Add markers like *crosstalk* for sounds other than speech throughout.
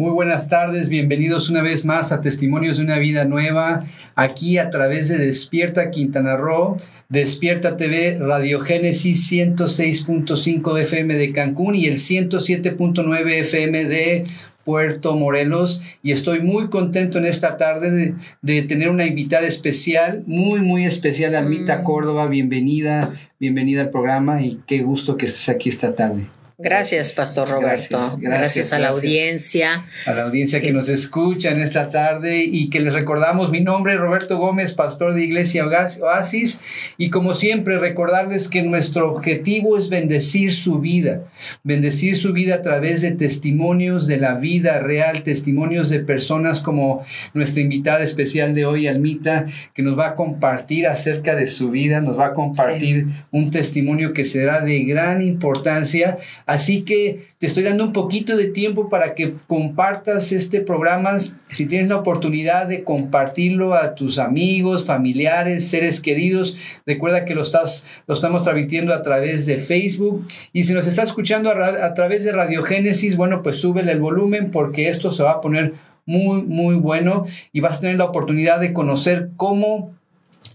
Muy buenas tardes, bienvenidos una vez más a Testimonios de una Vida Nueva, aquí a través de Despierta Quintana Roo, Despierta TV, Radiogénesis 106.5 FM de Cancún y el 107.9 FM de Puerto Morelos y estoy muy contento en esta tarde de, tener una invitada especial, muy, muy especial, Almita mm. Córdoba, bienvenida, bienvenida al programa y qué gusto que estés aquí esta tarde. Gracias, Pastor Roberto. Gracias, a la audiencia. A la audiencia que nos escucha en esta tarde y que les recordamos mi nombre, Roberto Gómez, pastor de Iglesia Oasis. Y como siempre, recordarles que nuestro objetivo es bendecir su vida. Bendecir su vida a través de testimonios de la vida real, testimonios de personas como nuestra invitada especial de hoy, Almita, que nos va a compartir acerca de su vida, nos va a compartir un testimonio que será de gran importancia Así que te estoy dando un poquito de tiempo para que compartas este programa. Si tienes la oportunidad de compartirlo a tus amigos, familiares, seres queridos, recuerda que lo, estás, lo estamos transmitiendo a través de Facebook. Y si nos estás escuchando a, a través de Radiogénesis, bueno, pues súbele el volumen porque esto se va a poner muy, muy bueno y vas a tener la oportunidad de conocer cómo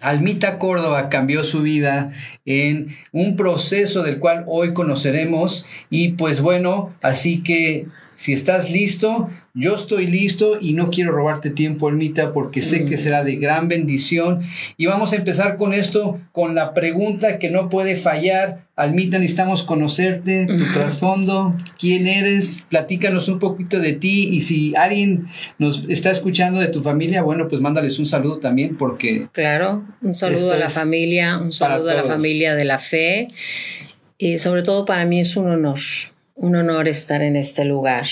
Almita Córdoba cambió su vida en un proceso del cual hoy conoceremos y pues bueno, así que si estás listo, yo estoy listo y no quiero robarte tiempo, Almita, porque sé que mm. será de gran bendición. Y vamos a empezar con esto, con la pregunta que no puede fallar. Almita, necesitamos conocerte, tu trasfondo, quién eres, platícanos un poquito de ti y si alguien nos está escuchando de tu familia, bueno, pues mándales un saludo también porque... Claro, un saludo a la familia, un saludo a la familia de la fe y sobre todo para mí es un honor un honor estar en este lugar.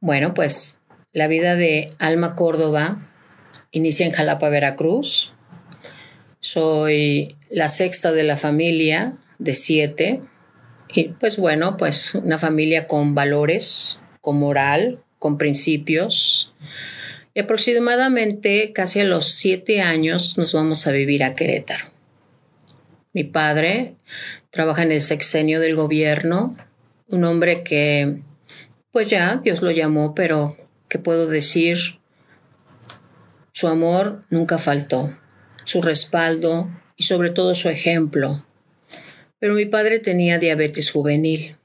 Bueno, pues la vida de Alma Córdoba inicia en Jalapa, Veracruz. Soy la sexta de la familia de siete. Y pues bueno, pues una familia con valores, con moral, con principios. Y aproximadamente casi a los siete años nos vamos a vivir a Querétaro. Mi padre trabaja en el sexenio del gobierno un hombre que, pues ya, Dios lo llamó, pero ¿qué puedo decir? Su amor nunca faltó, su respaldo y sobre todo su ejemplo. Pero mi padre tenía diabetes juvenil.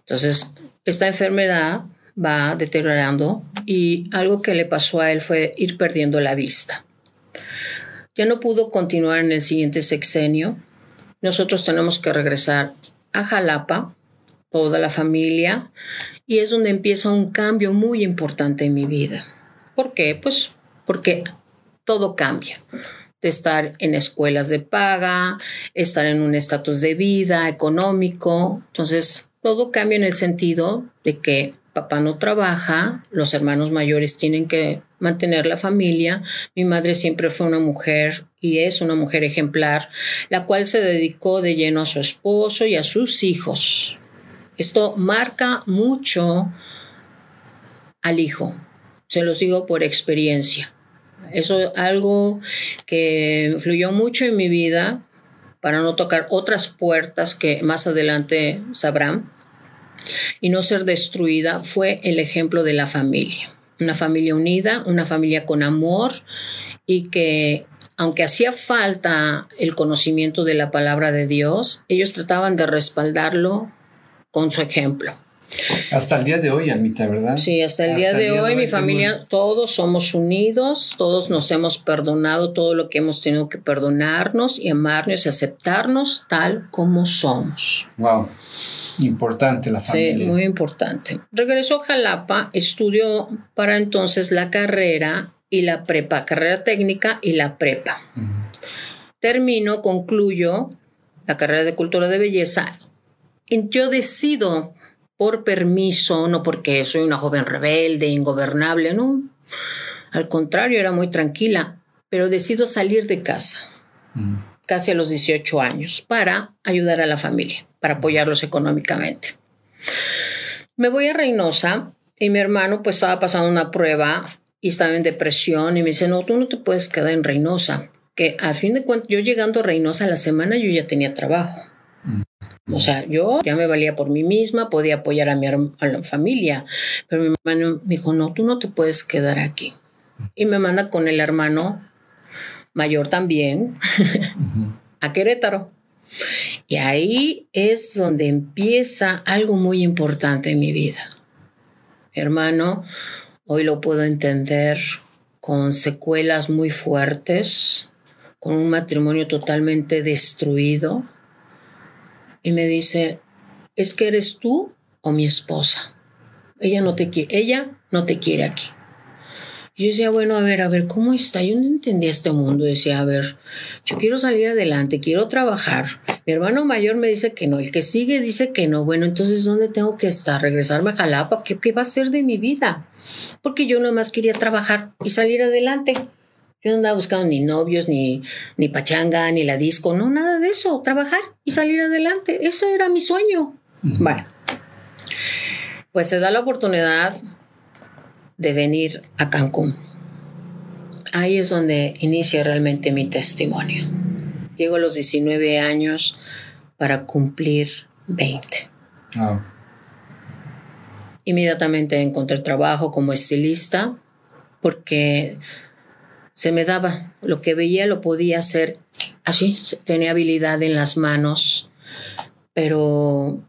Entonces, esta enfermedad va deteriorando y algo que le pasó a él fue ir perdiendo la vista. Ya no pudo continuar en el siguiente sexenio. Nosotros tenemos que regresar a Jalapa toda la familia, y es donde empieza un cambio muy importante en mi vida. ¿Por qué? Pues porque todo cambia. De estar en escuelas de paga, estar en un estatus de vida económico. Entonces, todo cambia en el sentido de que papá no trabaja, los hermanos mayores tienen que mantener la familia. Mi madre siempre fue una mujer y es una mujer ejemplar, la cual se dedicó de lleno a su esposo y a sus hijos. Esto marca mucho al hijo, se los digo por experiencia. Eso es algo que influyó mucho en mi vida para no tocar otras puertas que más adelante sabrán y no ser destruida fue el ejemplo de la familia. Una familia unida, una familia con amor y que aunque hacía falta el conocimiento de la palabra de Dios, ellos trataban de respaldarlo con su ejemplo. Hasta el día de hoy, Almita, ¿verdad? Sí, hasta el día, de, hoy, mi familia, todos somos unidos, todos nos hemos perdonado todo lo que hemos tenido que perdonarnos y amarnos y aceptarnos tal como somos. Wow. Importante la familia. Sí, muy importante. Regresó a Jalapa, estudió para entonces la carrera y la prepa, carrera técnica y la prepa. Termino, concluyo la carrera de cultura de belleza yo decido por permiso, no porque soy una joven rebelde, ingobernable, no. Al contrario, era muy tranquila, pero decido salir de casa, mm. casi a los 18 años, para ayudar a la familia, para apoyarlos económicamente. Me voy a Reynosa y mi hermano pues estaba pasando una prueba y estaba en depresión y me dice, no, tú no te puedes quedar en Reynosa, que a fin de cuentas yo llegando a Reynosa la semana yo ya tenía trabajo. O sea, yo ya me valía por mí misma, podía apoyar a mi a la familia, pero mi hermano me dijo, no, tú no te puedes quedar aquí. Y me manda con el hermano mayor también *laughs* a Querétaro. Y ahí es donde empieza algo muy importante en mi vida. hermano, hoy lo puedo entender con secuelas muy fuertes, con un matrimonio totalmente destruido. Y me dice, es que eres tú o mi esposa. Ella no te quiere, ella no te quiere aquí. Yo decía, bueno, a ver, a ver, ¿cómo está? Yo no entendía este mundo. Decía, a ver, yo quiero salir adelante, quiero trabajar. Mi hermano mayor me dice que no, el que sigue dice que no. Bueno, entonces, ¿dónde tengo que estar? ¿Regresarme a Jalapa? ¿Qué, qué va a ser de mi vida? Porque yo más quería trabajar y salir adelante. Yo no andaba buscando ni novios, ni, ni pachanga, ni la disco, no, nada de eso. Trabajar y salir adelante. Eso era mi sueño. Bueno, pues se da la oportunidad de venir a Cancún. Ahí es donde inicia realmente mi testimonio. Llego a los 19 años para cumplir 20. Inmediatamente encontré trabajo como estilista porque se me daba. Lo que veía lo podía hacer así. Tenía habilidad en las manos. Pero,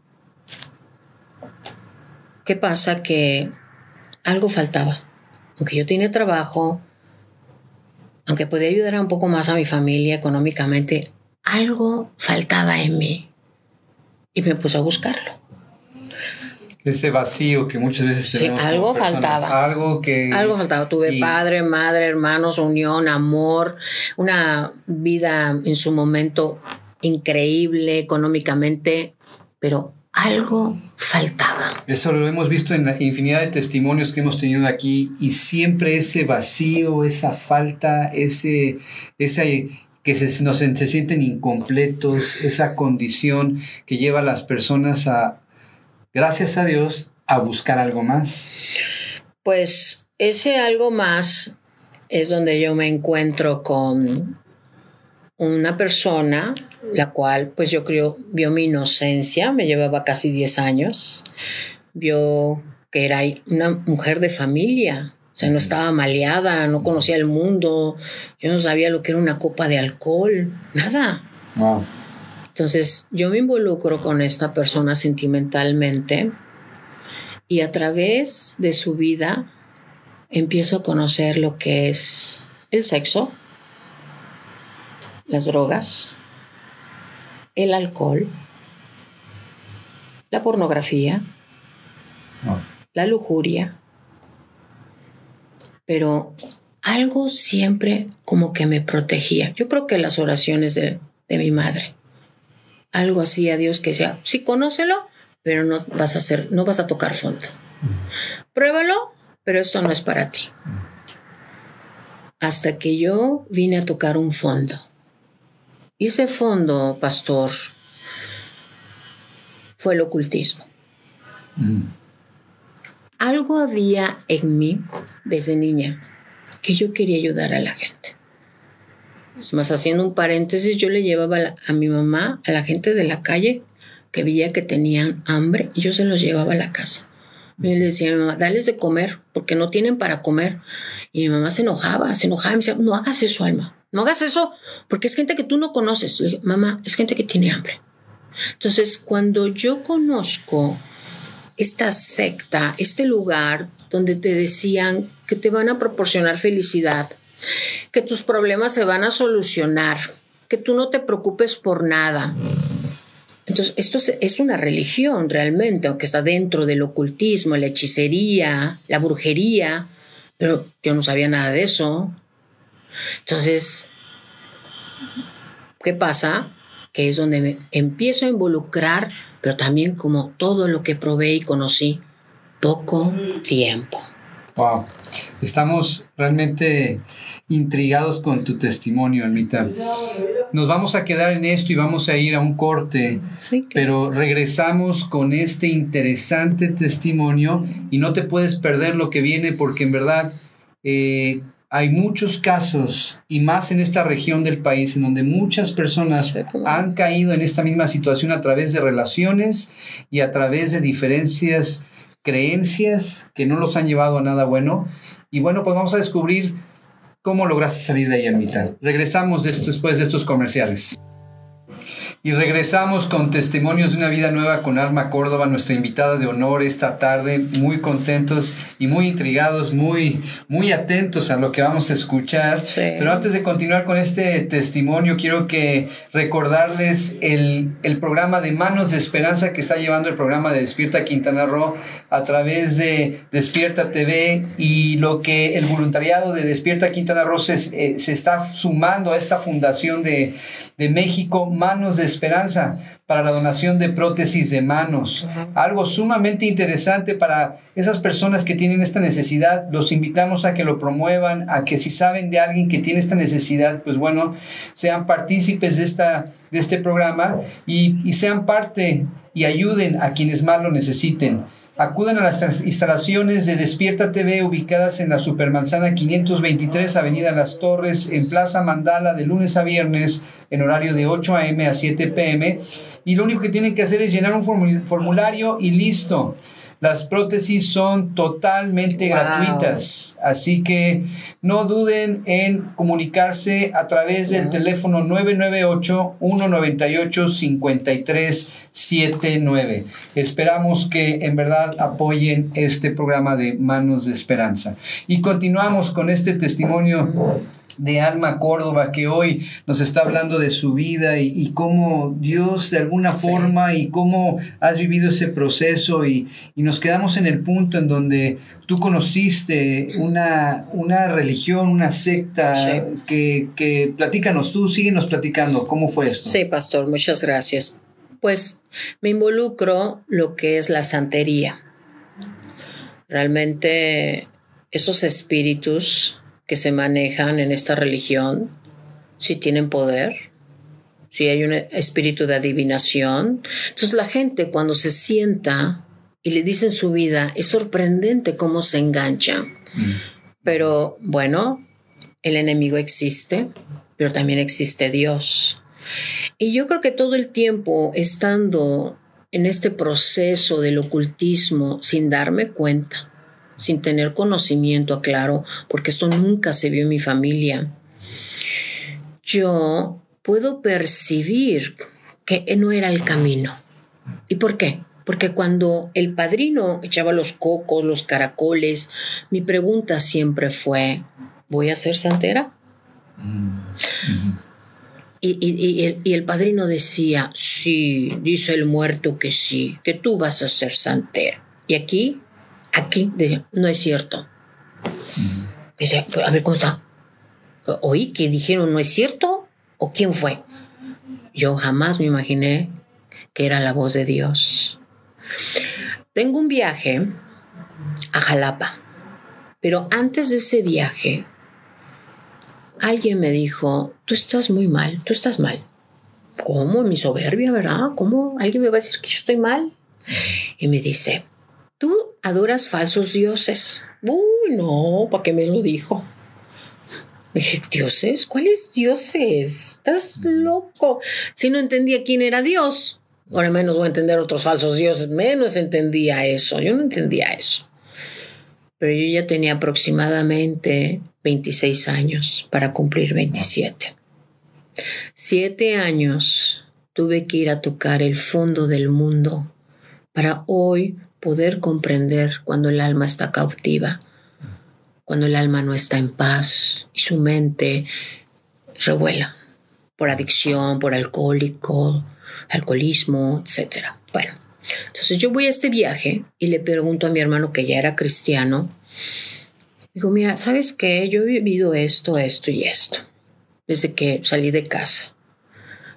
¿qué pasa? Que algo faltaba. Aunque yo tenía trabajo, aunque podía ayudar un poco más a mi familia económicamente, algo faltaba en mí. Y me puse a buscarlo. Ese vacío que muchas veces tenemos. Sí, algo faltaba. Algo que. Algo faltaba. Tuve padre, madre, hermanos, unión, amor, una vida en su momento increíble económicamente, pero algo faltaba. Eso lo hemos visto en la infinidad de testimonios que hemos tenido aquí y siempre ese vacío, esa falta, ese, esa que se, nos, se sienten incompletos, esa condición que lleva a las personas a, gracias a Dios, a buscar algo más. Pues ese algo más es donde yo me encuentro con una persona la cual pues yo creo vio mi inocencia, me llevaba casi 10 años, vio que era una mujer de familia, o sea, no estaba maleada, no conocía el mundo, yo no sabía lo que era una copa de alcohol, nada. Entonces yo me involucro con esta persona sentimentalmente y a través de su vida empiezo a conocer lo que es el sexo, las drogas, el alcohol, la pornografía, la lujuria, pero algo siempre como que me protegía. Yo creo que las oraciones de, mi madre, algo así a Dios que sea, sí, conócelo, pero no vas a hacer, no vas a tocar fondo. Pruébalo, pero esto no es para ti. Hasta que yo vine a tocar un fondo y ese fondo, pastor, fue el ocultismo. Algo había en mí desde niña que yo quería ayudar a la gente. Es más, haciendo un paréntesis, yo le llevaba a mi mamá a la gente de la calle que veía que tenían hambre y yo se los llevaba a la casa. Y le decía a mi mamá, dales de comer, porque no tienen para comer. Y mi mamá se enojaba, se enojaba y me decía, no hagas eso, Alma. No hagas eso porque es gente que tú no conoces. Le dije, mamá, es gente que tiene hambre. Entonces, cuando yo conozco esta secta, este lugar donde te decían que te van a proporcionar felicidad, que tus problemas se van a solucionar, que tú no te preocupes por nada. Entonces, esto es una religión realmente, aunque está dentro del ocultismo, la hechicería, la brujería, pero yo no sabía nada de eso. Entonces, ¿qué pasa? Que es donde me empiezo a involucrar, pero también como todo lo que probé y conocí, poco tiempo. Wow. Estamos realmente intrigados con tu testimonio, Anita. Nos vamos a quedar en esto y vamos a ir a un corte, pero regresamos con este interesante testimonio y no te puedes perder lo que viene porque en verdad eh, hay muchos casos, y más en esta región del país, en donde muchas personas han caído en esta misma situación a través de relaciones y a través de diferencias, creencias que no los han llevado a nada bueno. Y bueno, pues vamos a descubrir cómo lograste salir de ahí a mitad. Regresamos después de estos comerciales. Y regresamos con testimonios de una vida nueva con Alma Córdoba, nuestra invitada de honor esta tarde, muy contentos y muy intrigados, muy, muy atentos a lo que vamos a escuchar. Pero antes de continuar con este testimonio, quiero que recordarles el, el programa de Manos de Esperanza que está llevando el programa de Despierta Quintana Roo a través de Despierta TV y lo que el voluntariado de Despierta Quintana Roo se, eh, se está sumando a esta fundación de, de México, Manos de Esperanza, para la donación de prótesis de manos. Algo sumamente interesante para esas personas que tienen esta necesidad. Los invitamos a que lo promuevan, a que si saben de alguien que tiene esta necesidad, pues bueno, sean partícipes de, esta, de este programa y, y sean parte y ayuden a quienes más lo necesiten. Acudan a las instalaciones de Despierta TV ubicadas en la Supermanzana 523, Avenida Las Torres, en Plaza Mandala, de lunes a viernes, en horario de 8 a.m. a 7 p.m. Y lo único que tienen que hacer es llenar un formulario y listo. Las prótesis son totalmente gratuitas, así que no duden en comunicarse a través del teléfono 998-198-5379. Esperamos que en verdad apoyen este programa de Manos de Esperanza. Y continuamos con este testimonio de Alma Córdoba, que hoy nos está hablando de su vida y, cómo Dios de alguna forma y cómo has vivido ese proceso y, nos quedamos en el punto en donde tú conociste una, una religión, una secta que, que platícanos, tú síguenos platicando, ¿cómo fue esto? Sí, pastor, muchas gracias. Pues me involucro lo que es la santería. Realmente esos espíritus que se manejan en esta religión, si tienen poder, si hay un espíritu de adivinación. Entonces la gente cuando se sienta y le dicen su vida, es sorprendente cómo se enganchan. Mm. Pero bueno, el enemigo existe, pero también existe Dios. Y yo creo que todo el tiempo estando en este proceso del ocultismo sin darme cuenta, sin tener conocimiento, claro, porque esto nunca se vio en mi familia. Yo puedo percibir que no era el camino. ¿Y por qué? Porque cuando el padrino echaba los cocos, los caracoles, mi pregunta siempre fue, ¿voy a ser santera? y, el, y, el, padrino decía, sí, dice el muerto que sí, que tú vas a ser santera. Y aquí Aquí, no es cierto. Dice, a ver, ¿cómo está? ¿Oí que dijeron no es cierto? ¿O quién fue? Yo jamás me imaginé que era la voz de Dios. Tengo un viaje a Jalapa, pero antes de ese viaje, alguien me dijo, tú estás muy mal, tú estás mal. ¿Cómo? Mi soberbia, ¿verdad? ¿Cómo alguien me va a decir que yo estoy mal? Y me dice, tú adoras falsos dioses. Uy, no, ¿para qué me lo dijo? dije, ¿dioses? ¿Cuáles dioses? Estás loco. Si no entendía quién era Dios, ahora menos voy a entender otros falsos dioses. Menos entendía eso. Yo no entendía eso. Pero yo ya tenía aproximadamente 26 años para cumplir 27. Siete años tuve que ir a tocar el fondo del mundo para hoy poder comprender cuando el alma está cautiva, cuando el alma no está en paz y su mente revuela por adicción, por alcohólico, alcoholismo, etc. Bueno, entonces yo voy a este viaje y le pregunto a mi hermano que ya era cristiano, digo, mira, ¿sabes qué? Yo he vivido esto, esto y esto desde que salí de casa.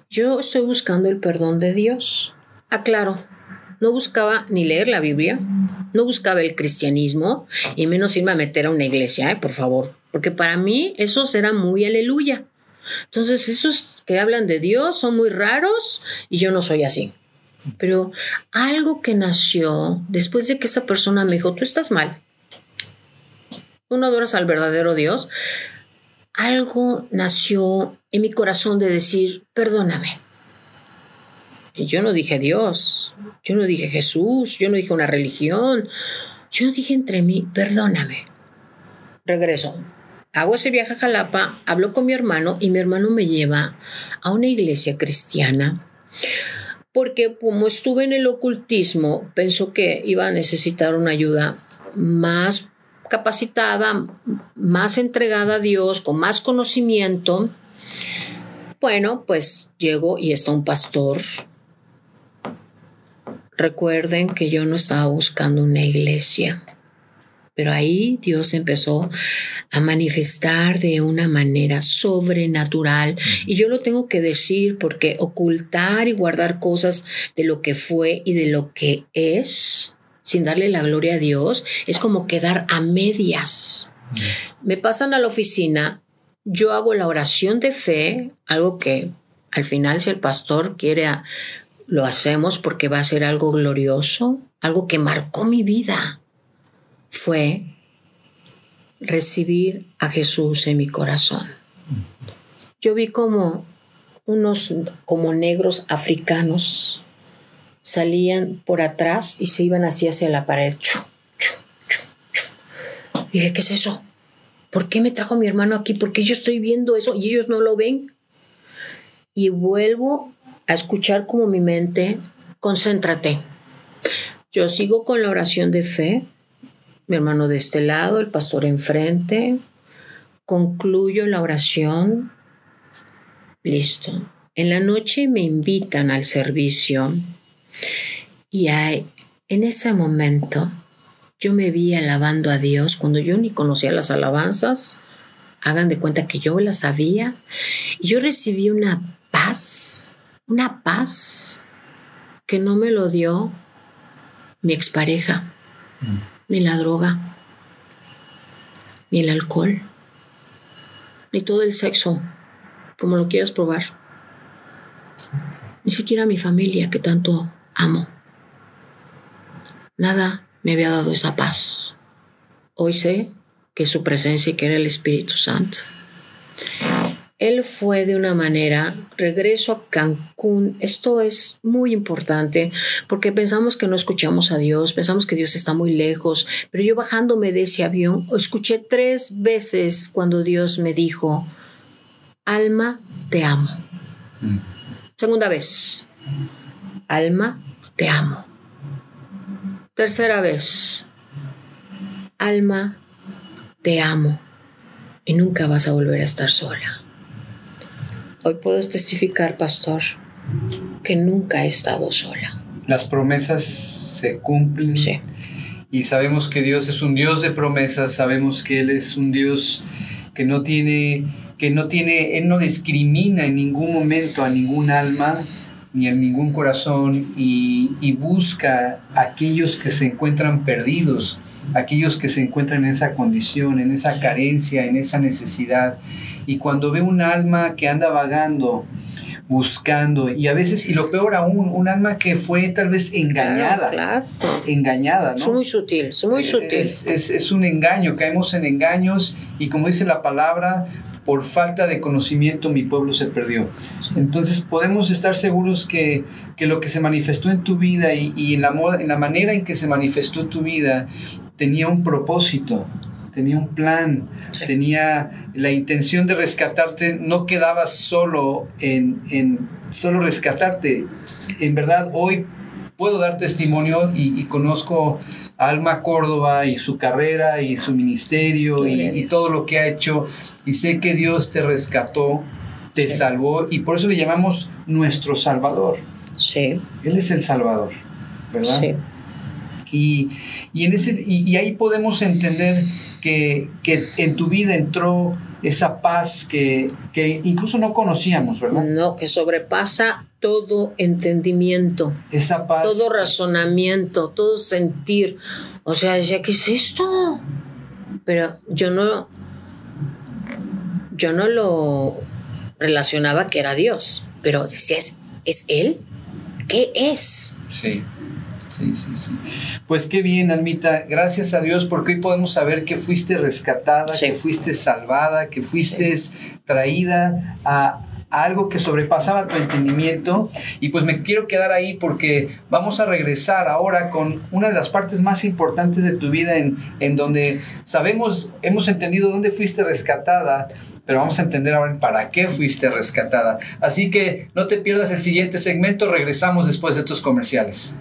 Yo estoy buscando el perdón de Dios. Aclaro, no buscaba ni leer la Biblia, no buscaba el cristianismo y menos irme a meter a una iglesia, por favor, porque para mí esos eran muy aleluya. Entonces esos que hablan de Dios son muy raros y yo no soy así. Pero algo que nació después de que esa persona me dijo, tú estás mal. tú no adoras al verdadero Dios, algo nació en mi corazón de decir, perdóname. Yo no dije Dios, yo no dije Jesús, yo no dije una religión, yo dije entre mí, perdóname. Regreso. Hago ese viaje a Jalapa, hablo con mi hermano y mi hermano me lleva a una iglesia cristiana porque como estuve en el ocultismo, pensó que iba a necesitar una ayuda más capacitada, más entregada a Dios, con más conocimiento. Bueno, pues llego y está un pastor. Recuerden que yo no estaba buscando una iglesia. Pero ahí Dios empezó a manifestar de una manera sobrenatural. Y yo lo tengo que decir porque ocultar y guardar cosas de lo que fue y de lo que es, sin darle la gloria a Dios, es como quedar a medias. Me pasan a la oficina, yo hago la oración de fe, algo que al final si el pastor quiere, lo hacemos porque va a ser algo glorioso, algo que marcó mi vida fue recibir a Jesús en mi corazón. Yo vi como unos como negros africanos salían por atrás y se iban así hacia la pared. dije, ¿qué es eso? ¿Por qué me trajo mi hermano aquí? ¿Por qué yo estoy viendo eso y ellos no lo ven? Y vuelvo a escuchar como mi mente, concéntrate. Yo sigo con la oración de fe, mi hermano de este lado, el pastor enfrente. Concluyo la oración. Listo. En la noche me invitan al servicio y hay, en ese momento yo me vi alabando a Dios cuando yo ni conocía las alabanzas. Hagan de cuenta que yo las sabía. Y yo recibí una paz, una paz que no me lo dio mi expareja. Mm ni la droga, ni el alcohol, ni todo el sexo, como lo quieras probar. Ni siquiera mi familia que tanto amo. Nada me había dado esa paz. Hoy sé que su presencia y que era el Espíritu Santo él fue de una manera, regreso a Cancún. Esto es muy importante porque pensamos que no escuchamos a Dios, pensamos que Dios está muy lejos, pero yo bajándome de ese avión, escuché tres veces cuando Dios me dijo, Alma, te amo. Mm. Segunda vez, Alma, te amo. Tercera vez, Alma, te amo. Y nunca vas a volver a estar sola. Hoy puedo testificar, pastor, que nunca he estado sola. Las promesas se cumplen. Sí. Y sabemos que Dios es un Dios de promesas, sabemos que Él es un Dios que no tiene, que no tiene, Él no discrimina en ningún momento a ningún alma ni en ningún corazón y, y busca a aquellos que se encuentran perdidos, aquellos que se encuentran en esa condición, en esa carencia, en esa necesidad. Y cuando ve un alma que anda vagando, buscando, y a veces, y lo peor aún, un alma que fue tal vez engañada. Claro, Engañada, ¿no? Es muy sutil, es muy sutil. Es, es, un engaño, caemos en engaños, y como dice la palabra, por falta de conocimiento mi pueblo se perdió. Entonces podemos estar seguros que, que lo que se manifestó en tu vida y, y en, la, en la manera en que se manifestó tu vida tenía un propósito tenía un plan, tenía la intención de rescatarte, no quedaba solo en, en, solo rescatarte. En verdad, hoy puedo dar testimonio y, conozco a Alma Córdoba y su carrera y su ministerio y, todo lo que ha hecho y sé que Dios te rescató, te salvó y por eso le llamamos nuestro Salvador. Sí. Él es el Salvador, ¿verdad? Sí. Y, en ese, y, ahí podemos entender que, en tu vida entró esa paz que, incluso no conocíamos, ¿verdad? No, que sobrepasa todo entendimiento. Esa paz. Todo razonamiento, todo sentir. O sea, decía, ¿qué es esto? Pero yo no, yo no lo relacionaba que era Dios, pero decía, ¿es, ¿es Él? ¿Qué es? Sí. Sí, sí, sí. Pues qué bien, Almita. Gracias a Dios porque hoy podemos saber que fuiste rescatada, que fuiste salvada, que fuiste traída a, algo que sobrepasaba tu entendimiento. Y pues me quiero quedar ahí porque vamos a regresar ahora con una de las partes más importantes de tu vida en, en donde sabemos, hemos entendido dónde fuiste rescatada, pero vamos a entender ahora para qué fuiste rescatada. Así que no te pierdas el siguiente segmento, regresamos después de estos comerciales.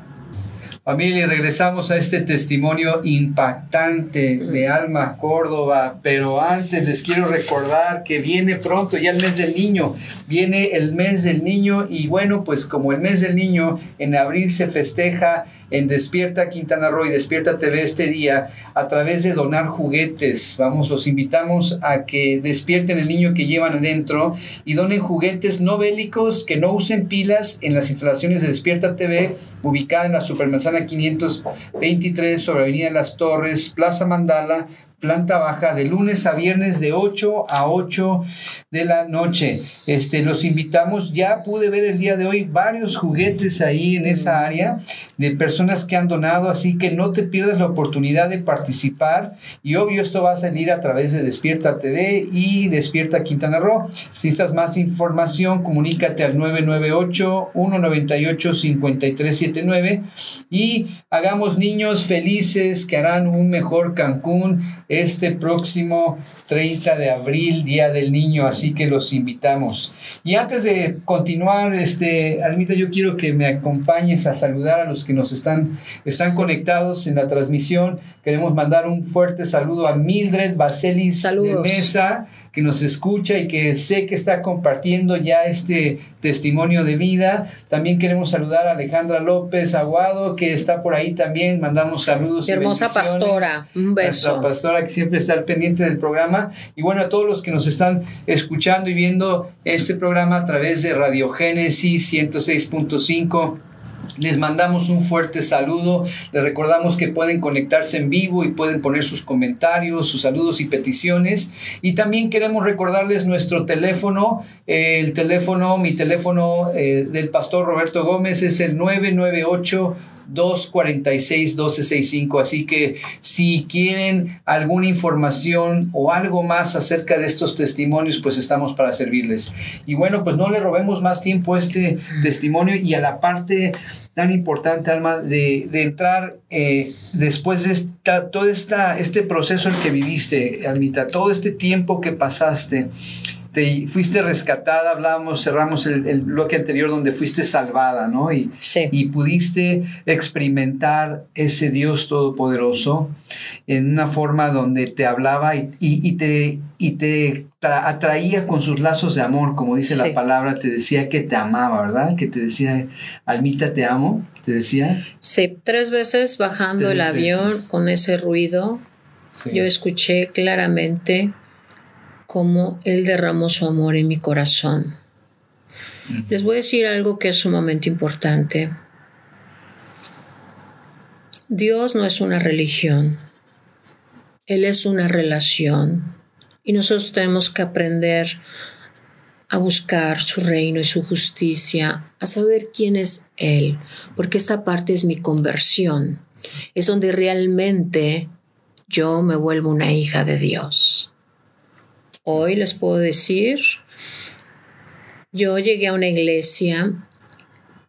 Familia, regresamos a este testimonio impactante de Alma Córdoba, pero antes les quiero recordar que viene pronto ya el mes del niño, viene el mes del niño y bueno, pues como el mes del niño en abril se festeja en Despierta Quintana Roo y Despierta TV este día a través de donar juguetes. Vamos, los invitamos a que despierten el niño que llevan adentro y donen juguetes no bélicos que no usen pilas en las instalaciones de Despierta TV, ubicada en la Supermanzana 523 sobre Avenida Las Torres, Plaza Mandala, planta baja de lunes a viernes de 8 a 8 de la noche. Este, los invitamos, ya pude ver el día de hoy varios juguetes ahí en esa área de personas que han donado, así que no te pierdas la oportunidad de participar y obvio esto va a salir a través de Despierta TV y Despierta Quintana Roo. Si necesitas más información, comunícate al 998 198 5379 y hagamos niños felices que harán un mejor Cancún este próximo 30 de abril, Día del Niño, así que los invitamos. Y antes de continuar, este, Almita, yo quiero que me acompañes a saludar a los que nos están, están conectados en la transmisión. Queremos mandar un fuerte saludo a Mildred Baselis de Mesa, que nos escucha y que sé que está compartiendo ya este testimonio de vida. También queremos saludar a Alejandra López Aguado, que está por ahí también. Mandamos saludos. hermosa pastora, un beso. Nuestra pastora que siempre está al pendiente del programa. Y bueno, a todos los que nos están escuchando y viendo este programa a través de Radio Génesis 106.5 les mandamos un fuerte saludo. Les recordamos que pueden conectarse en vivo y pueden poner sus comentarios, sus saludos y peticiones. Y también queremos recordarles nuestro teléfono. el teléfono, mi teléfono eh, del pastor Roberto Gómez es el 998 246-1265. Así que si quieren alguna información o algo más acerca de estos testimonios, pues estamos para servirles. Y bueno, pues no le robemos más tiempo a este testimonio y a la parte tan importante, Alma, de, entrar eh, después de esta, todo esta, este proceso en que viviste, Almita, todo este tiempo que pasaste fuiste rescatada, hablábamos, cerramos el, bloque anterior donde fuiste salvada, ¿no? Y, y pudiste experimentar ese Dios todopoderoso en una forma donde te hablaba y, y, te, y te atraía con sus lazos de amor, como dice la palabra, te decía que te amaba, ¿verdad? Que te decía, Almita, te amo, te decía. Sí, tres veces bajando el avión con ese ruido, yo escuché claramente cómo Él derramó su amor en mi corazón. Les voy a decir algo que es sumamente importante. Dios no es una religión, Él es una relación y nosotros tenemos que aprender a buscar su reino y su justicia, a saber quién es Él, porque esta parte es mi conversión, es donde realmente yo me vuelvo una hija de Dios. Hoy les puedo decir, yo llegué a una iglesia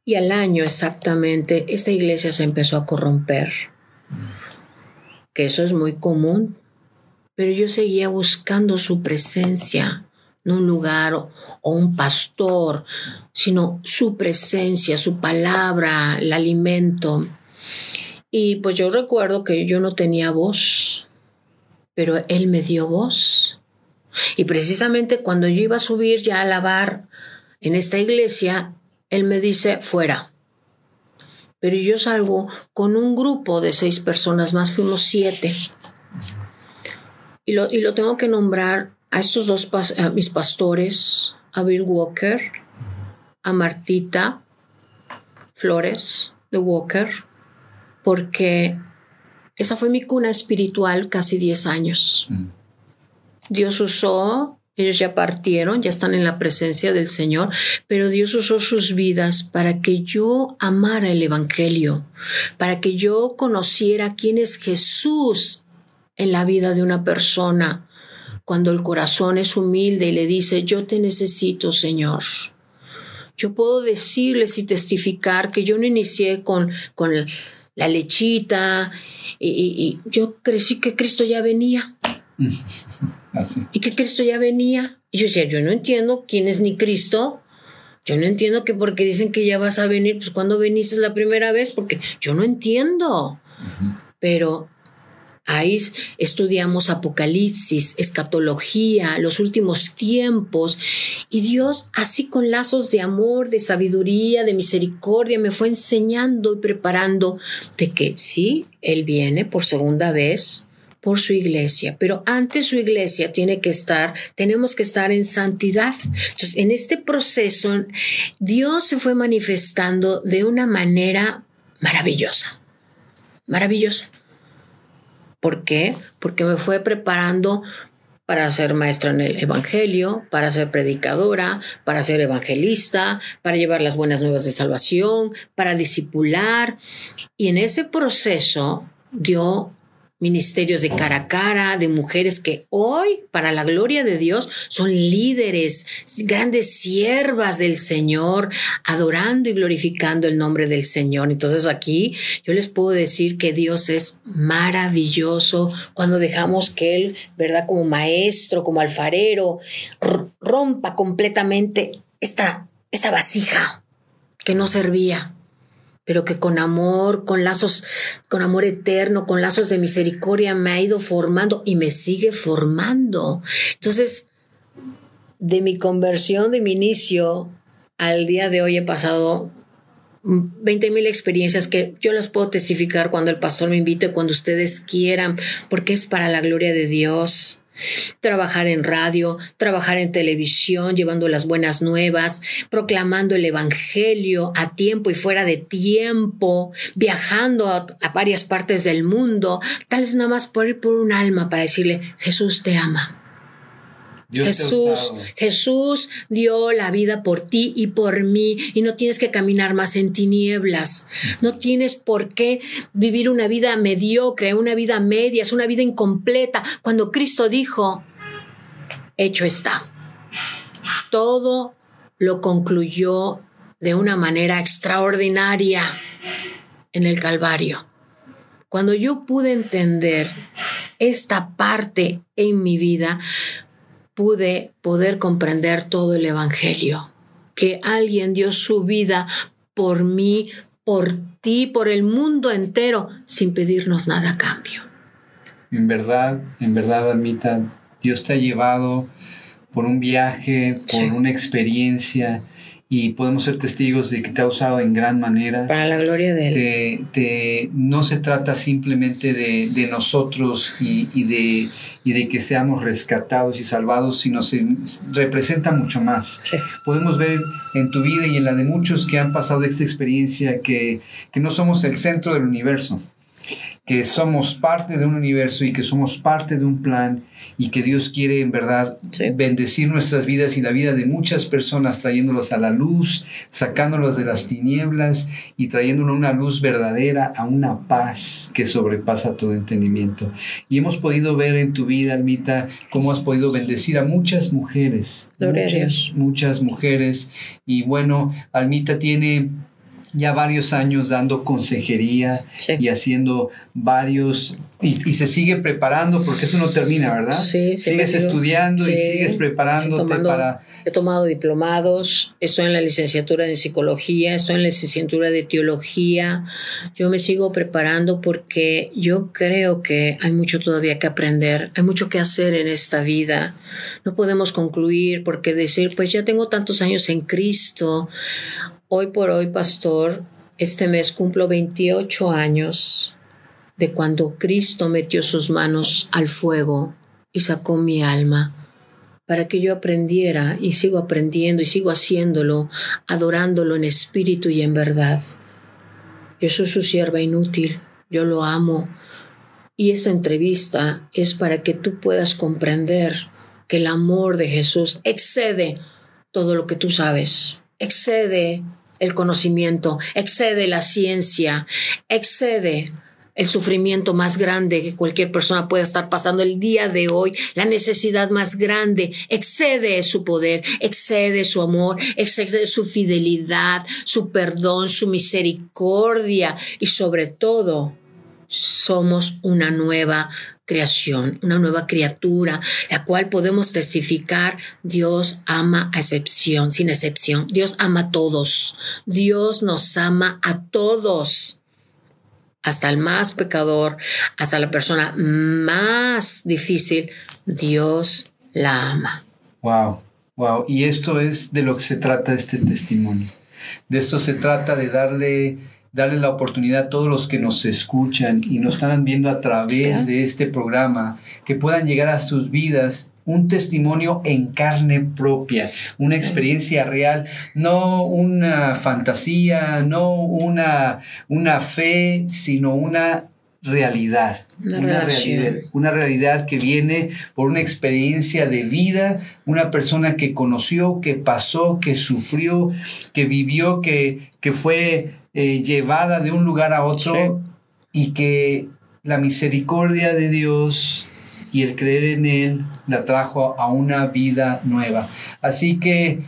y al año exactamente esta iglesia se empezó a corromper, que eso es muy común, pero yo seguía buscando su presencia, no un lugar o, un pastor, sino su presencia, su palabra, el alimento. Y pues yo recuerdo que yo no tenía voz, pero Él me dio voz. Y precisamente cuando yo iba a subir ya a lavar en esta iglesia, él me dice, fuera. Pero yo salgo con un grupo de seis personas más, fuimos siete. Y lo, y lo tengo que nombrar a estos dos, a mis pastores, a Bill Walker, a Martita Flores de Walker, porque esa fue mi cuna espiritual casi diez años. Mm. Dios usó ellos ya partieron, ya están en la presencia del Señor, pero Dios usó sus vidas para que yo amara el Evangelio, para que yo conociera quién es Jesús en la vida de una persona. Cuando el corazón es humilde y le dice, yo te necesito, Señor. Yo puedo decirles y testificar que yo no inicié con, con la lechita y, yo crecí que Cristo ya venía. *laughs* Y que Cristo ya venía. Y yo decía, yo no entiendo quién es ni Cristo. Yo no entiendo que porque dicen que ya vas a venir, pues cuando viniste la primera vez, porque yo no entiendo. Pero ahí estudiamos Apocalipsis, escatología, los últimos tiempos. Y Dios, así con lazos de amor, de sabiduría, de misericordia, me fue enseñando y preparando de que sí, Él viene por segunda vez por su iglesia, pero antes su iglesia tiene que estar, tenemos que estar en santidad. Entonces, en este proceso, Dios se fue manifestando de una manera maravillosa, maravillosa. ¿Por qué? Porque me fue preparando para ser maestra en el Evangelio, para ser predicadora, para ser evangelista, para llevar las buenas nuevas de salvación, para discipular. Y en ese proceso dio ministerios de cara a cara, de mujeres que hoy, para la gloria de Dios, son líderes, grandes siervas del Señor, adorando y glorificando el nombre del Señor. Entonces aquí yo les puedo decir que Dios es maravilloso cuando dejamos que Él, ¿verdad? Como maestro, como alfarero, rompa completamente esta, esta vasija que no servía pero que con amor, con lazos, con amor eterno, con lazos de misericordia me ha ido formando y me sigue formando. Entonces, de mi conversión, de mi inicio al día de hoy he pasado 20 mil experiencias que yo las puedo testificar cuando el pastor me invite, cuando ustedes quieran, porque es para la gloria de Dios trabajar en radio, trabajar en televisión, llevando las buenas nuevas, proclamando el Evangelio a tiempo y fuera de tiempo, viajando a, varias partes del mundo, tal vez nada más por ir por un alma para decirle, Jesús te ama. Jesús, Jesús dio la vida por ti y por mí y no tienes que caminar más en tinieblas. No tienes por qué vivir una vida mediocre, una vida media, es una vida incompleta. Cuando Cristo dijo, hecho está. Todo lo concluyó de una manera extraordinaria en el Calvario. Cuando yo pude entender esta parte en mi vida, pude poder comprender todo el Evangelio, que alguien dio su vida por mí, por ti, por el mundo entero, sin pedirnos nada a cambio. En verdad, en verdad, Almita, Dios te ha llevado por un viaje, por una experiencia y podemos ser testigos de que te ha usado en gran manera. Para la gloria de Él. no se trata simplemente de, nosotros y, de, y de que seamos rescatados y salvados, sino se representa mucho más. Podemos ver en tu vida y en la de muchos que han pasado esta experiencia que, que no somos el centro del universo que somos parte de un universo y que somos parte de un plan y que Dios quiere en verdad bendecir nuestras vidas y la vida de muchas personas, trayéndolos a la luz, sacándolos de las tinieblas y trayéndolos a una luz verdadera, a una paz que sobrepasa todo entendimiento. Y hemos podido ver en tu vida, Almita, cómo has podido bendecir a muchas mujeres, muchas, muchas mujeres. Y bueno, Almita tiene ya varios años dando consejería y haciendo varios, y, se sigue preparando porque esto no termina, ¿verdad? Sí, Sigues estudiando y sigues preparándote para... He tomado diplomados, estoy en la licenciatura en psicología, estoy en la licenciatura de teología, yo me sigo preparando porque yo creo que hay mucho todavía que aprender, hay mucho que hacer en esta vida. No podemos concluir porque decir, pues ya tengo tantos años en Cristo, Hoy por hoy, pastor, este mes cumplo 28 años de cuando Cristo metió sus manos al fuego y sacó mi alma para que yo aprendiera y sigo aprendiendo y sigo haciéndolo, adorándolo en espíritu y en verdad. Yo soy su sierva inútil, yo lo amo. Y esa entrevista es para que tú puedas comprender que el amor de Jesús excede todo lo que tú sabes, excede el conocimiento, excede la ciencia, excede el sufrimiento más grande que cualquier persona pueda estar pasando el día de hoy, la necesidad más grande, excede su poder, excede su amor, excede su fidelidad, su perdón, su misericordia. Y sobre todo somos una nueva creación, una nueva criatura, la cual podemos testificar, Dios ama a excepción, sin excepción, Dios ama a todos, Dios nos ama a todos hasta el más pecador, hasta la persona más difícil, Dios la ama. Wow, wow. Y esto es de lo que se trata este testimonio. De esto se trata de darle darle la oportunidad a todos los que nos escuchan y nos están viendo a través de este programa, que puedan llegar a sus vidas un testimonio en carne propia, una experiencia real, no una fantasía, no una, una fe, sino una realidad, una, realidad, una realidad que viene por una experiencia de vida, una persona que conoció, que pasó, que sufrió, que vivió, que, que fue eh, llevada de un lugar a otro y que la misericordia de Dios y el creer en Él la trajo a una vida nueva. Así que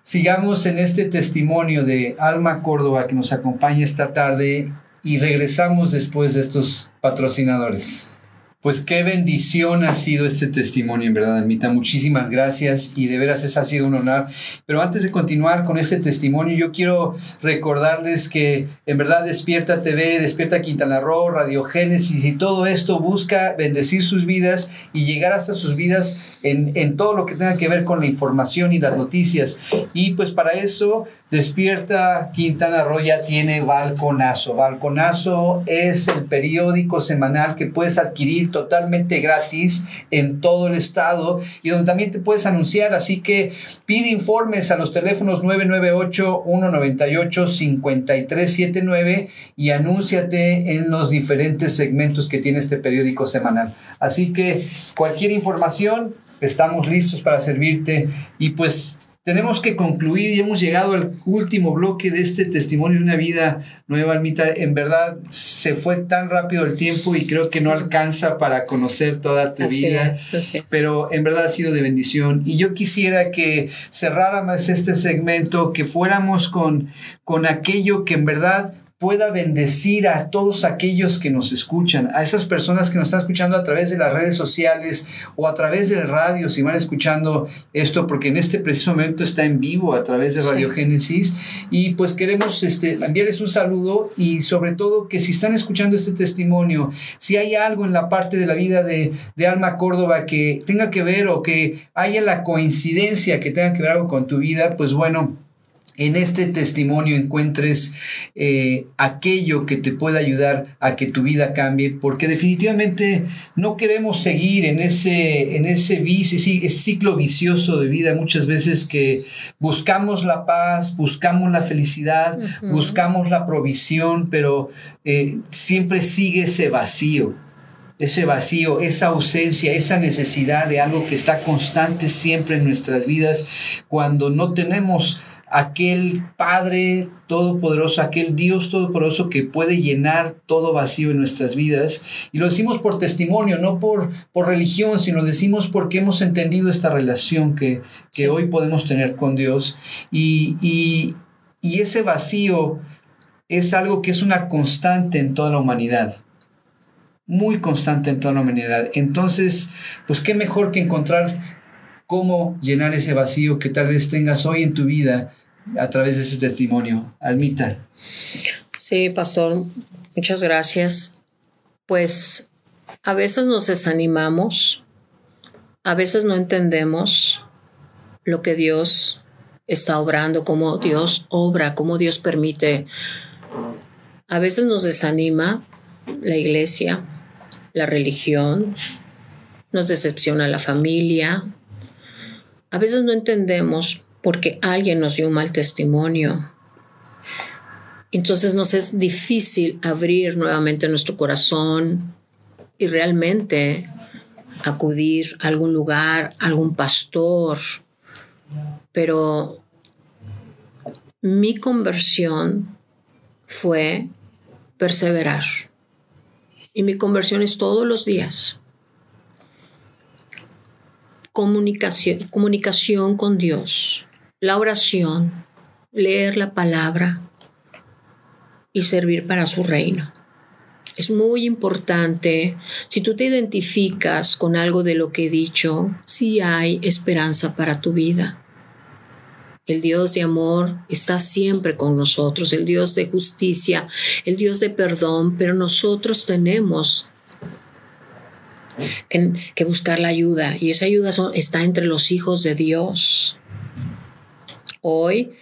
sigamos en este testimonio de Alma Córdoba que nos acompaña esta tarde y regresamos después de estos patrocinadores. Pues qué bendición ha sido este testimonio, en verdad, Almita. Muchísimas gracias y de veras esa ha sido un honor. Pero antes de continuar con este testimonio, yo quiero recordarles que en verdad Despierta TV, Despierta Quintana Roo, Radio Génesis y todo esto busca bendecir sus vidas y llegar hasta sus vidas en, en todo lo que tenga que ver con la información y las noticias. Y pues para eso Despierta Quintana Roo ya tiene Balconazo. Balconazo es el periódico semanal que puedes adquirir totalmente gratis en todo el estado y donde también te puedes anunciar. Así que pide informes a los teléfonos 998-198-5379 y anúnciate en los diferentes segmentos que tiene este periódico semanal. Así que cualquier información, estamos listos para servirte y pues tenemos que concluir y hemos llegado al último bloque de este testimonio de una vida nueva, Almita. En verdad, se fue tan rápido el tiempo y creo que no alcanza para conocer toda tu vida. Pero en verdad ha sido de bendición. Y yo quisiera que cerráramos este segmento, que fuéramos con, con aquello que en verdad pueda bendecir a todos aquellos que nos escuchan, a esas personas que nos están escuchando a través de las redes sociales o a través del radio, si van escuchando esto, porque en este preciso momento está en vivo a través de Radio Génesis. Y pues queremos este, enviarles un saludo y sobre todo que si están escuchando este testimonio, si hay algo en la parte de la vida de, de Alma Córdoba que tenga que ver o que haya la coincidencia que tenga que ver algo con tu vida, pues bueno, en este testimonio encuentres eh, aquello que te pueda ayudar a que tu vida cambie, porque definitivamente no queremos seguir en ese, en ese vicio, ciclo vicioso de vida muchas veces que buscamos la paz, buscamos la felicidad, buscamos la provisión, pero eh, siempre sigue ese vacío ese vacío, esa ausencia, esa necesidad de algo que está constante siempre en nuestras vidas cuando no tenemos aquel Padre Todopoderoso, aquel Dios Todopoderoso que puede llenar todo vacío en nuestras vidas. Y lo decimos por testimonio, no por, por religión, sino decimos porque hemos entendido esta relación que, que hoy podemos tener con Dios. Y, y, y ese vacío es algo que es una constante en toda la humanidad muy constante en toda la humanidad. Entonces, pues qué mejor que encontrar cómo llenar ese vacío que tal vez tengas hoy en tu vida a través de ese testimonio. Almita. Sí, pastor, muchas gracias. Pues a veces nos desanimamos, a veces no entendemos lo que Dios está obrando, cómo Dios obra, cómo Dios permite. A veces nos desanima la iglesia, la religión, nos decepciona la familia. A veces no entendemos porque alguien nos dio un mal testimonio. Entonces nos es difícil abrir nuevamente nuestro corazón y realmente acudir a algún lugar, algún pastor, pero mi conversión fue perseverar. Y mi conversión es todos los días. Comunicación, comunicación con Dios, la oración, leer la palabra y servir para su reino. Es muy importante, si tú te identificas con algo de lo que he dicho, sí hay esperanza para tu vida. El Dios de amor está siempre con nosotros, el Dios de justicia, el Dios de perdón, pero nosotros tenemos que, buscar la ayuda y esa ayuda está entre los hijos de Dios. Hoy,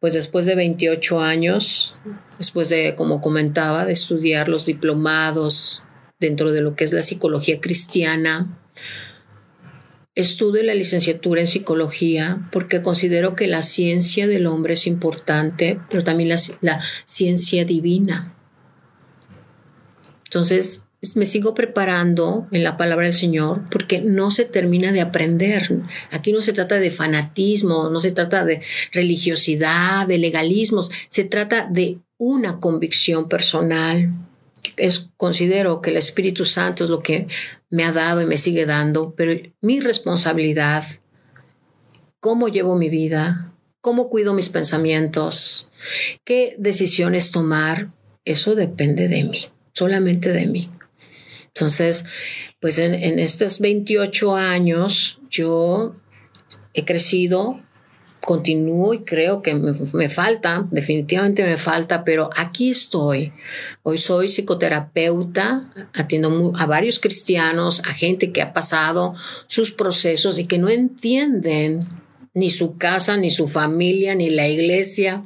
pues después de 28 años, después de, como comentaba, de estudiar los diplomados dentro de lo que es la psicología cristiana, Estudio la licenciatura en psicología porque considero que la ciencia del hombre es importante, pero también la, ciencia divina. Entonces, me sigo preparando en la palabra del Señor porque no se termina de aprender. Aquí no se trata de fanatismo, no se trata de religiosidad, de legalismos, se trata de una convicción personal. Considero que el Espíritu Santo es lo que me ha dado y me sigue dando, pero mi responsabilidad, cómo llevo mi vida, cómo cuido mis pensamientos, qué decisiones tomar, eso depende de mí, solamente de mí. Entonces, pues en, estos 28 años yo he crecido continúo y creo que me, falta, definitivamente me falta, pero aquí estoy. Hoy soy psicoterapeuta, atiendo a varios cristianos, a gente que ha pasado sus procesos y que no entienden ni su casa, ni su familia, ni la iglesia,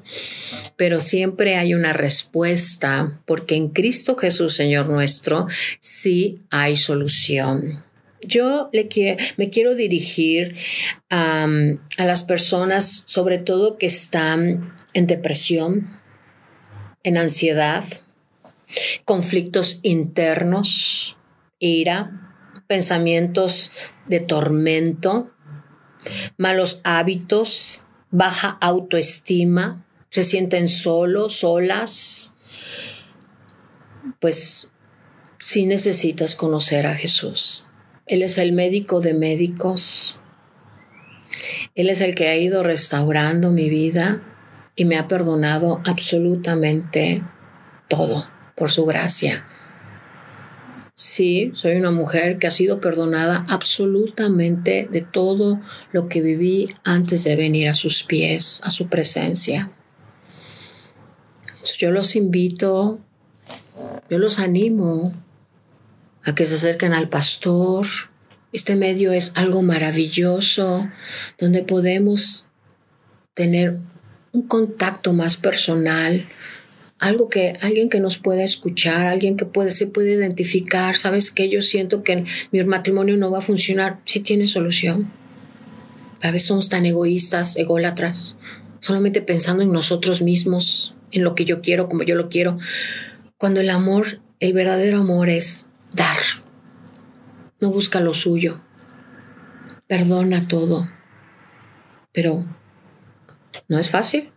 pero siempre hay una respuesta, porque en Cristo Jesús, Señor nuestro, sí hay solución. Yo le me quiero dirigir a las personas, sobre todo que están en depresión, en ansiedad, conflictos internos, ira, pensamientos de tormento, malos hábitos, baja autoestima, se sienten solos, solas, pues sí necesitas conocer a Jesús. Él es el médico de médicos. Él es el que ha ido restaurando mi vida y me ha perdonado absolutamente todo por su gracia. Sí, soy una mujer que ha sido perdonada absolutamente de todo lo que viví antes de venir a sus pies, a su presencia. Yo los invito, yo los animo a que se acerquen al pastor. Este medio es algo maravilloso donde podemos tener un contacto más personal, algo que alguien que nos pueda escuchar, alguien que puede, se puede identificar, sabes que yo siento que mi matrimonio no va a funcionar, si tiene solución. A veces somos tan egoístas, ególatras, solamente pensando en nosotros mismos, en lo que yo quiero, como yo lo quiero, cuando el amor, el verdadero amor es dar. No busca lo suyo. Perdona todo. Pero no es fácil.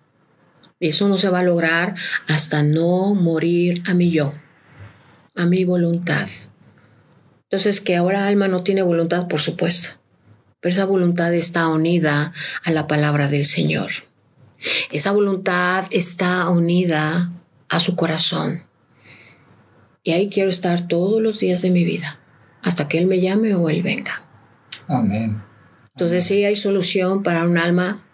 Y eso no se va a lograr hasta no morir a mi yo, a mi voluntad. Entonces, que ahora alma no tiene voluntad, por supuesto. Pero esa voluntad está unida a la palabra del Señor. Esa voluntad está unida a su corazón. Y ahí quiero estar todos los días de mi vida, hasta que Él me llame o Él venga. Amén. Entonces sí hay solución para un alma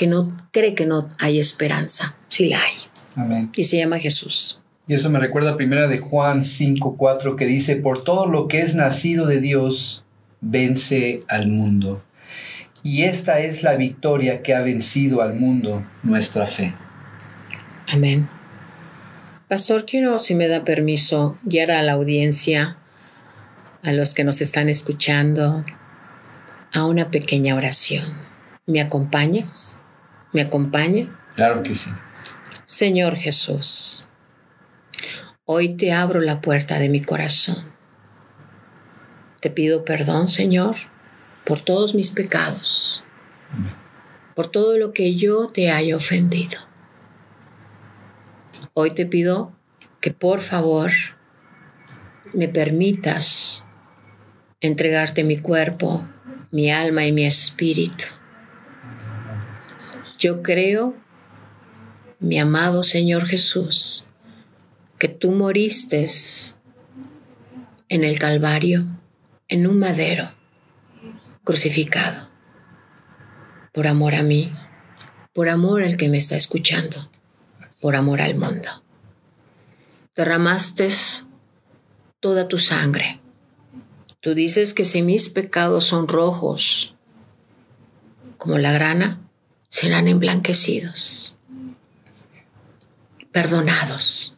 que no cree que no hay esperanza. Sí la hay. Amén. Y se llama Jesús. Y eso me recuerda a primera de Juan 5:4 que dice, por todo lo que es nacido de Dios, vence al mundo. Y esta es la victoria que ha vencido al mundo, nuestra fe. Amén. Pastor, quiero, si me da permiso, guiar a la audiencia, a los que nos están escuchando, a una pequeña oración. ¿Me acompañas? ¿Me acompaña? Claro que sí. Señor Jesús, hoy te abro la puerta de mi corazón. Te pido perdón, Señor, por todos mis pecados, por todo lo que yo te haya ofendido. Hoy te pido que por favor me permitas entregarte mi cuerpo, mi alma y mi espíritu. Yo creo, mi amado Señor Jesús, que tú moriste en el Calvario, en un madero, crucificado, por amor a mí, por amor al que me está escuchando, por amor al mundo. Derramaste toda tu sangre. Tú dices que si mis pecados son rojos, como la grana, serán emblanquecidos, perdonados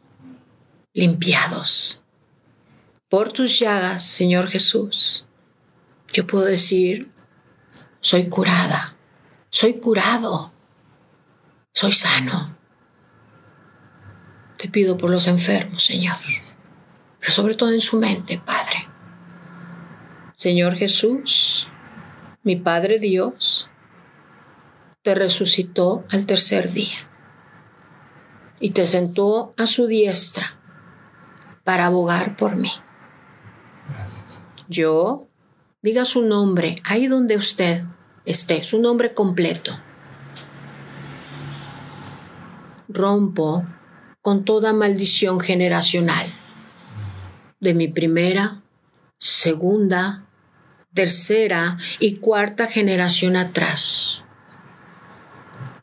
limpiados. Por tus llagas, Señor Jesús, yo puedo decir, soy curada, soy curado, soy sano. Te pido por los enfermos, Señor, pero sobre todo en su mente, Padre. Señor Jesús, mi Padre Dios, te resucitó al tercer día y te sentó a su diestra para abogar por mí. Gracias. Yo, diga su nombre ahí donde usted esté, su nombre completo. Rompo con toda maldición generacional de mi primera, segunda, tercera y cuarta generación atrás.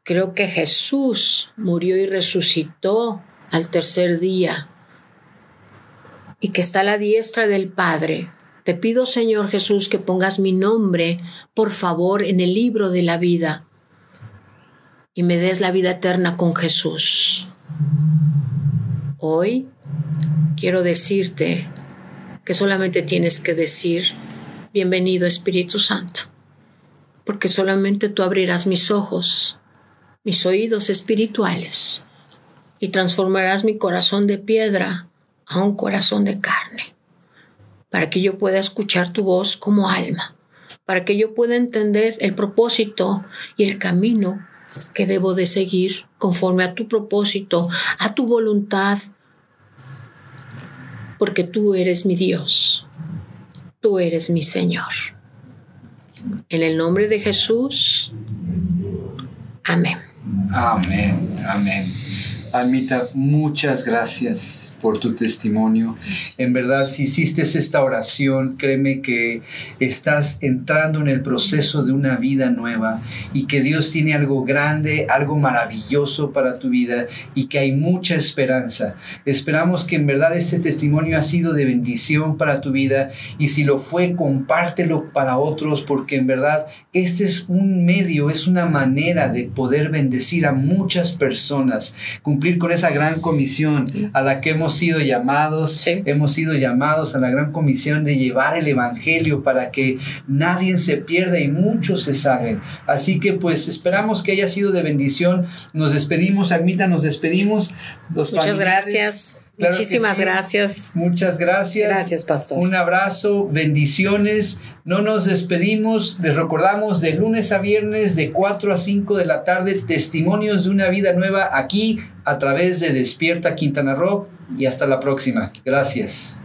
Creo que Jesús murió y resucitó al tercer día y que está a la diestra del Padre. Te pido, Señor Jesús, que pongas mi nombre, por favor, en el libro de la vida y me des la vida eterna con Jesús. Hoy quiero decirte que solamente tienes que decir, bienvenido Espíritu Santo, porque solamente tú abrirás mis ojos, mis oídos espirituales, y transformarás mi corazón de piedra a un corazón de carne, para que yo pueda escuchar tu voz como alma, para que yo pueda entender el propósito y el camino que debo de seguir conforme a tu propósito, a tu voluntad, porque tú eres mi Dios, tú eres mi Señor. En el nombre de Jesús, amén. Amén, amén. Almita, muchas gracias por tu testimonio. En verdad, si hiciste esta oración, créeme que estás entrando en el proceso de una vida nueva y que Dios tiene algo grande, algo maravilloso para tu vida y que hay mucha esperanza. Esperamos que en verdad este testimonio ha sido de bendición para tu vida y si lo fue, compártelo para otros porque en verdad este es un medio, es una manera de poder bendecir a muchas personas cumplir con esa gran comisión a la que hemos sido llamados. Hemos sido llamados a la gran comisión de llevar el Evangelio para que nadie se pierda y muchos se salven. Así que pues esperamos que haya sido de bendición. Nos despedimos, Almita, nos despedimos. Muchas gracias. Muchísimas gracias. Muchas gracias. Gracias, pastor. Un abrazo, bendiciones. No nos despedimos, les recordamos de lunes a viernes de 4 a 5 de la tarde, testimonios de una vida nueva aquí a través de Despierta Quintana Roo y hasta la próxima. Gracias.